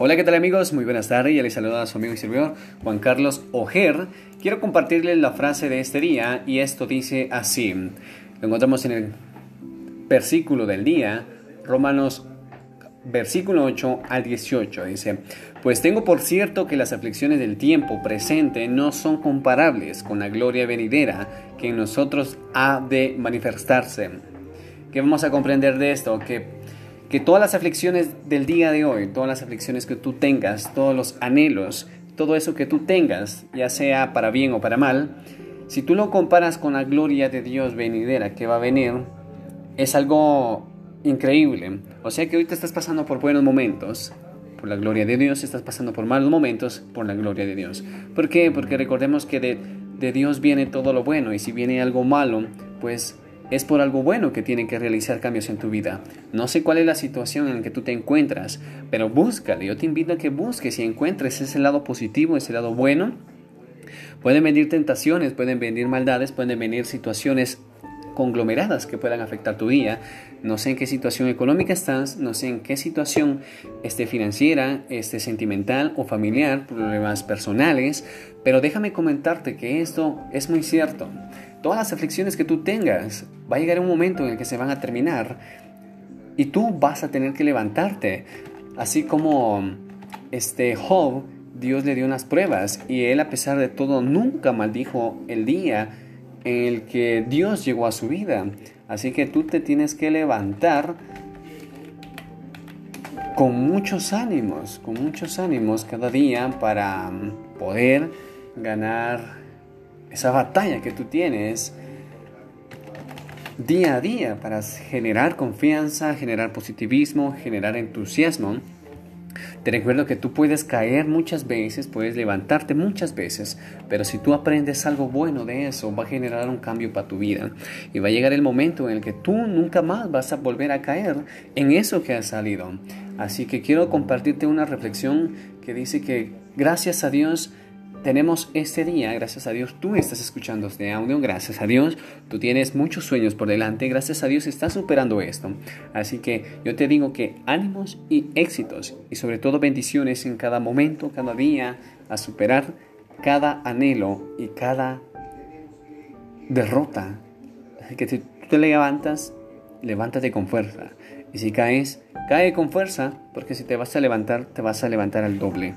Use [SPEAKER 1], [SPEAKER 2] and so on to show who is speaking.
[SPEAKER 1] Hola, ¿qué tal amigos? Muy buenas tardes. Ya les saluda a su amigo y servidor Juan Carlos Ojer. Quiero compartirles la frase de este día y esto dice así. Lo encontramos en el versículo del día, Romanos versículo 8 al 18. Dice, pues tengo por cierto que las aflicciones del tiempo presente no son comparables con la gloria venidera que en nosotros ha de manifestarse. ¿Qué vamos a comprender de esto? Que que todas las aflicciones del día de hoy, todas las aflicciones que tú tengas, todos los anhelos, todo eso que tú tengas, ya sea para bien o para mal, si tú lo comparas con la gloria de Dios venidera que va a venir, es algo increíble. O sea que ahorita estás pasando por buenos momentos, por la gloria de Dios, estás pasando por malos momentos, por la gloria de Dios. ¿Por qué? Porque recordemos que de, de Dios viene todo lo bueno y si viene algo malo, pues es por algo bueno que tienen que realizar cambios en tu vida. No sé cuál es la situación en la que tú te encuentras, pero búscale. Yo te invito a que busques y encuentres ese lado positivo, ese lado bueno. Pueden venir tentaciones, pueden venir maldades, pueden venir situaciones conglomeradas que puedan afectar tu día. No sé en qué situación económica estás, no sé en qué situación esté financiera, esté sentimental o familiar, problemas personales, pero déjame comentarte que esto es muy cierto. Todas las aflicciones que tú tengas, va a llegar un momento en el que se van a terminar y tú vas a tener que levantarte. Así como este Job, Dios le dio unas pruebas y él a pesar de todo nunca maldijo el día en el que Dios llegó a su vida. Así que tú te tienes que levantar con muchos ánimos, con muchos ánimos cada día para poder ganar esa batalla que tú tienes día a día para generar confianza, generar positivismo, generar entusiasmo. Te recuerdo que tú puedes caer muchas veces, puedes levantarte muchas veces, pero si tú aprendes algo bueno de eso, va a generar un cambio para tu vida. Y va a llegar el momento en el que tú nunca más vas a volver a caer en eso que has salido. Así que quiero compartirte una reflexión que dice que gracias a Dios, tenemos este día, gracias a Dios, tú estás escuchando este audio, gracias a Dios, tú tienes muchos sueños por delante, gracias a Dios estás superando esto. Así que yo te digo que ánimos y éxitos y sobre todo bendiciones en cada momento, cada día, a superar cada anhelo y cada derrota. Así que si tú te levantas, levántate con fuerza. Y si caes, cae con fuerza, porque si te vas a levantar, te vas a levantar al doble.